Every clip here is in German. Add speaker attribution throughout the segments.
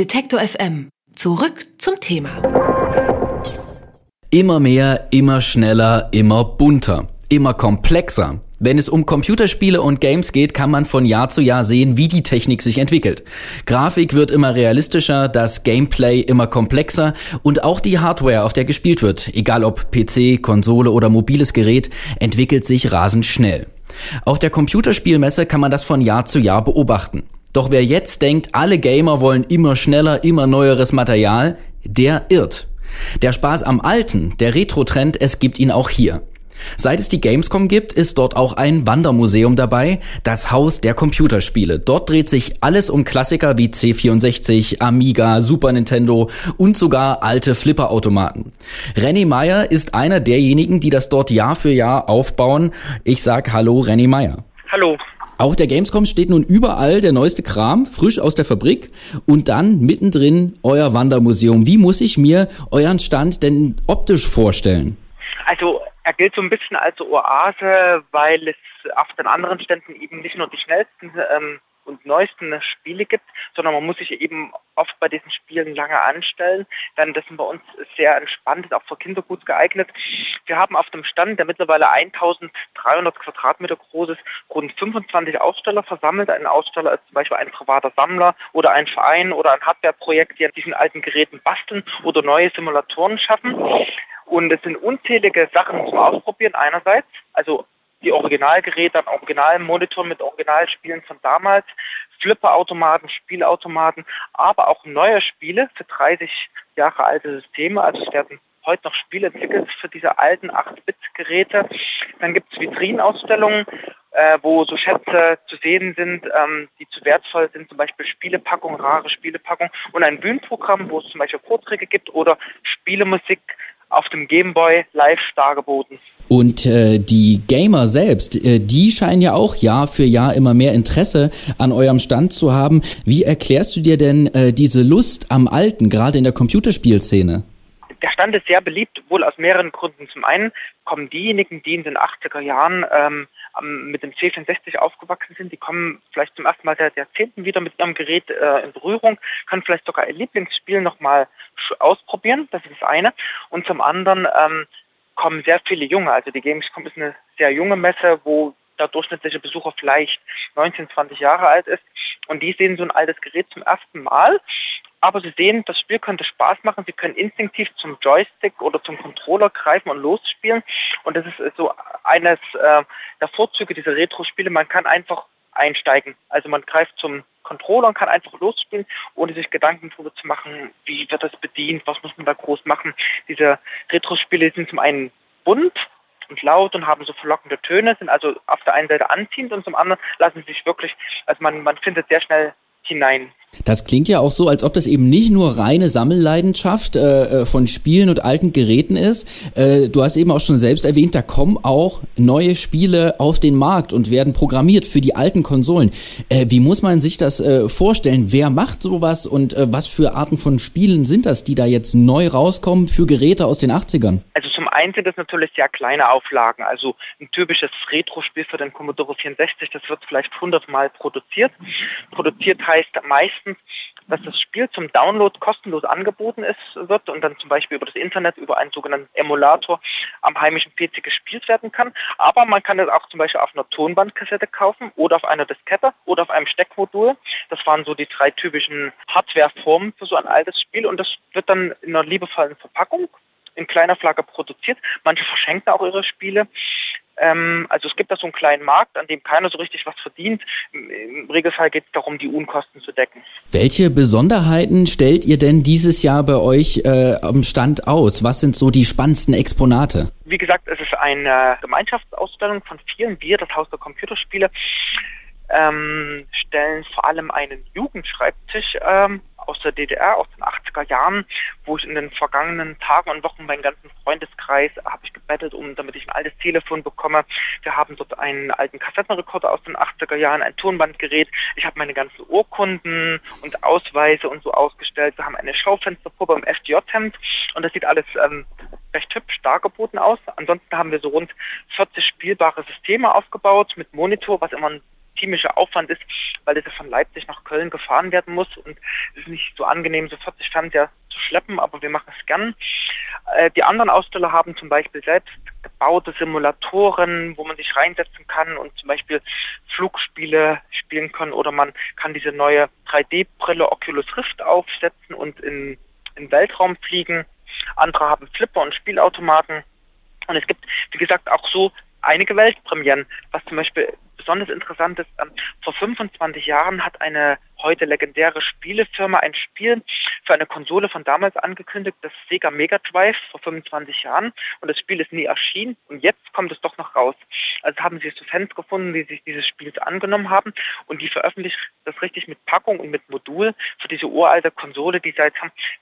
Speaker 1: Detektor FM. Zurück zum Thema.
Speaker 2: Immer mehr, immer schneller, immer bunter, immer komplexer. Wenn es um Computerspiele und Games geht, kann man von Jahr zu Jahr sehen, wie die Technik sich entwickelt. Grafik wird immer realistischer, das Gameplay immer komplexer und auch die Hardware, auf der gespielt wird, egal ob PC, Konsole oder mobiles Gerät, entwickelt sich rasend schnell. Auf der Computerspielmesse kann man das von Jahr zu Jahr beobachten. Doch wer jetzt denkt, alle Gamer wollen immer schneller, immer neueres Material, der irrt. Der Spaß am Alten, der Retro-Trend, es gibt ihn auch hier. Seit es die Gamescom gibt, ist dort auch ein Wandermuseum dabei, das Haus der Computerspiele. Dort dreht sich alles um Klassiker wie C64, Amiga, Super Nintendo und sogar alte Flipperautomaten. René Meyer ist einer derjenigen, die das dort Jahr für Jahr aufbauen. Ich sag Hallo René Meyer.
Speaker 3: Hallo.
Speaker 2: Auf der Gamescom steht nun überall der neueste Kram, frisch aus der Fabrik und dann mittendrin euer Wandermuseum. Wie muss ich mir euren Stand denn optisch vorstellen?
Speaker 3: Also er gilt so ein bisschen als Oase, weil es auf den anderen Ständen eben nicht nur die schnellsten ähm, und neuesten Spiele gibt, sondern man muss sich eben oft bei diesen Spielen lange anstellen. Denn das sind bei uns sehr entspannt, auch für Kinder gut geeignet. Wir haben auf dem Stand, der mittlerweile 1300 Quadratmeter groß ist, rund 25 Aussteller versammelt. Ein Aussteller ist zum Beispiel ein privater Sammler oder ein Verein oder ein Hardwareprojekt, die an diesen alten Geräten basteln oder neue Simulatoren schaffen. Und es sind unzählige Sachen zum Ausprobieren einerseits, also die Originalgeräte an Originalmonitoren mit Originalspielen von damals, Flipperautomaten, Spielautomaten, aber auch neue Spiele für 30 Jahre alte Systeme. Also es werden heute noch Spiele entwickelt für diese alten 8-Bit-Geräte. Dann gibt es Vitrinausstellungen, äh, wo so Schätze zu sehen sind, ähm, die zu wertvoll sind, zum Beispiel Spielepackungen, rare Spielepackungen und ein Bühnenprogramm, wo es zum Beispiel Vorträge gibt oder Spielemusik auf dem Gameboy live dargeboten.
Speaker 2: Und äh, die Gamer selbst, äh, die scheinen ja auch Jahr für Jahr immer mehr Interesse an eurem Stand zu haben. Wie erklärst du dir denn äh, diese Lust am Alten, gerade in der Computerspielszene?
Speaker 3: Der Stand ist sehr beliebt, wohl aus mehreren Gründen. Zum einen kommen diejenigen, die in den 80er Jahren ähm, mit dem C64 aufgewachsen sind, die kommen vielleicht zum ersten Mal seit Jahrzehnten wieder mit ihrem Gerät äh, in Berührung, können vielleicht sogar ihr Lieblingsspiel nochmal ausprobieren, das ist das eine. Und zum anderen ähm, kommen sehr viele Junge, also die Gamescom ist eine sehr junge Messe, wo der durchschnittliche Besucher vielleicht 19, 20 Jahre alt ist und die sehen so ein altes Gerät zum ersten Mal aber Sie sehen, das Spiel könnte Spaß machen. Sie können instinktiv zum Joystick oder zum Controller greifen und losspielen. Und das ist so eines äh, der Vorzüge dieser Retro-Spiele. Man kann einfach einsteigen. Also man greift zum Controller und kann einfach losspielen, ohne sich Gedanken darüber zu machen, wie wird das bedient, was muss man da groß machen. Diese Retro-Spiele sind zum einen bunt und laut und haben so verlockende Töne, sind also auf der einen Seite anziehend und zum anderen lassen sich wirklich, also man, man findet sehr schnell hinein.
Speaker 2: Das klingt ja auch so, als ob das eben nicht nur reine Sammelleidenschaft äh, äh, von Spielen und alten Geräten ist. Äh, du hast eben auch schon selbst erwähnt, da kommen auch neue Spiele auf den Markt und werden programmiert für die alten Konsolen. Äh, wie muss man sich das äh, vorstellen? Wer macht sowas und äh, was für Arten von Spielen sind das, die da jetzt neu rauskommen für Geräte aus den 80ern?
Speaker 3: Also zum einen sind das natürlich sehr kleine Auflagen. Also ein typisches Retro-Spiel für den Commodore 64, das wird vielleicht 100 Mal produziert. Produziert heißt meist meistens, dass das Spiel zum Download kostenlos angeboten ist, wird und dann zum Beispiel über das Internet, über einen sogenannten Emulator am heimischen PC gespielt werden kann. Aber man kann es auch zum Beispiel auf einer Tonbandkassette kaufen oder auf einer Diskette oder auf einem Steckmodul. Das waren so die drei typischen Hardwareformen für so ein altes Spiel und das wird dann in einer liebevollen Verpackung in kleiner Flagge produziert. Manche verschenken auch ihre Spiele. Ähm, also es gibt da so einen kleinen Markt, an dem keiner so richtig was verdient. Im Regelfall geht es darum, die Unkosten zu decken.
Speaker 2: Welche Besonderheiten stellt ihr denn dieses Jahr bei euch äh, am Stand aus? Was sind so die spannendsten Exponate?
Speaker 3: Wie gesagt, es ist eine Gemeinschaftsausstellung von vielen. Wir, das Haus der Computerspiele, ähm, stellen vor allem einen Jugendschreibtisch ähm, aus der DDR, aus den 80er Jahren, wo ich in den vergangenen Tagen und Wochen meinen ganzen Freundeskreis habe ich gebettelt, um damit ich ein altes Telefon bekomme. Wir haben dort einen alten Kassettenrekorder aus den 80er Jahren, ein Tonbandgerät. Ich habe meine ganzen Urkunden und Ausweise und so ausgestellt. Wir haben eine Schaufensterpuppe im FDJ-Hemd und das sieht alles ähm, recht hübsch dargeboten aus. Ansonsten haben wir so rund 40 spielbare Systeme aufgebaut mit Monitor, was immer ein ziemlicher Aufwand ist, weil es von Leipzig nach Köln gefahren werden muss und es ist nicht so angenehm, so 40 Fernseher zu schleppen, aber wir machen es gern. Äh, die anderen Aussteller haben zum Beispiel selbst gebaute Simulatoren, wo man sich reinsetzen kann und zum Beispiel Flugspiele spielen kann oder man kann diese neue 3D-Brille Oculus Rift aufsetzen und in, in Weltraum fliegen. Andere haben Flipper und Spielautomaten. Und es gibt, wie gesagt, auch so einige Weltpremieren, was zum Beispiel besonders interessant ist, ähm, vor 25 Jahren hat eine heute legendäre Spielefirma ein Spiel für eine Konsole von damals angekündigt, das Sega Mega Drive vor 25 Jahren und das Spiel ist nie erschienen und jetzt kommt es doch noch raus. Also haben sie so Fans gefunden, die sich dieses Spiels angenommen haben und die veröffentlichen das richtig mit Packung und mit Modul für diese uralte Konsole, die seit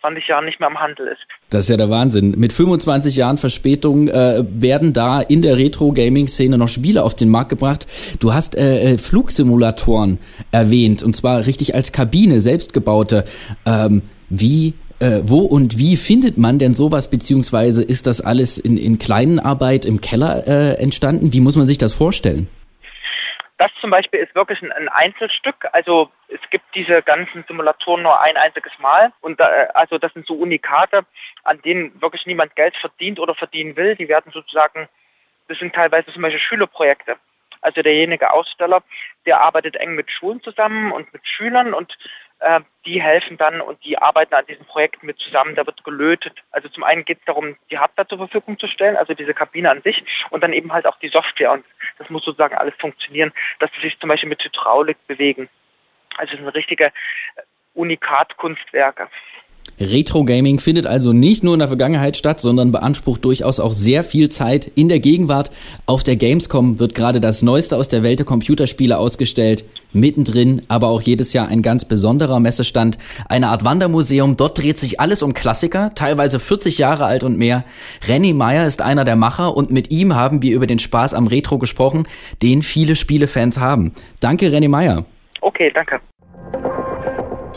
Speaker 3: 20 Jahren nicht mehr am Handel ist.
Speaker 2: Das ist ja der Wahnsinn. Mit 25 Jahren Verspätung äh, werden da in der Retro-Gaming-Szene noch Spiele auf den Markt gebracht. Du hast äh, äh Flugsimulatoren erwähnt und zwar richtig richtig als Kabine, selbstgebaute. Ähm, wie äh, wo und wie findet man denn sowas, beziehungsweise ist das alles in, in kleinen Arbeit im Keller äh, entstanden? Wie muss man sich das vorstellen?
Speaker 3: Das zum Beispiel ist wirklich ein, ein, Einzelstück. Also es gibt diese ganzen Simulatoren nur ein einziges Mal. Und da, also das sind so Unikate, an denen wirklich niemand Geld verdient oder verdienen will. Die werden sozusagen, das sind teilweise zum Beispiel Schülerprojekte. Also derjenige Aussteller, der arbeitet eng mit Schulen zusammen und mit Schülern und äh, die helfen dann und die arbeiten an diesem Projekt mit zusammen. Da wird gelötet. Also zum einen geht es darum, die Hardware zur Verfügung zu stellen, also diese Kabine an sich und dann eben halt auch die Software. Und das muss sozusagen alles funktionieren, dass sie sich zum Beispiel mit Hydraulik bewegen. Also es sind richtige äh, Unikat-Kunstwerke.
Speaker 2: Retro Gaming findet also nicht nur in der Vergangenheit statt, sondern beansprucht durchaus auch sehr viel Zeit in der Gegenwart. Auf der Gamescom wird gerade das Neueste aus der Welt der Computerspiele ausgestellt. Mittendrin aber auch jedes Jahr ein ganz besonderer Messestand, eine Art Wandermuseum. Dort dreht sich alles um Klassiker, teilweise 40 Jahre alt und mehr. Renny Meyer ist einer der Macher und mit ihm haben wir über den Spaß am Retro gesprochen, den viele Spielefans haben. Danke, Renny Meyer.
Speaker 3: Okay, danke.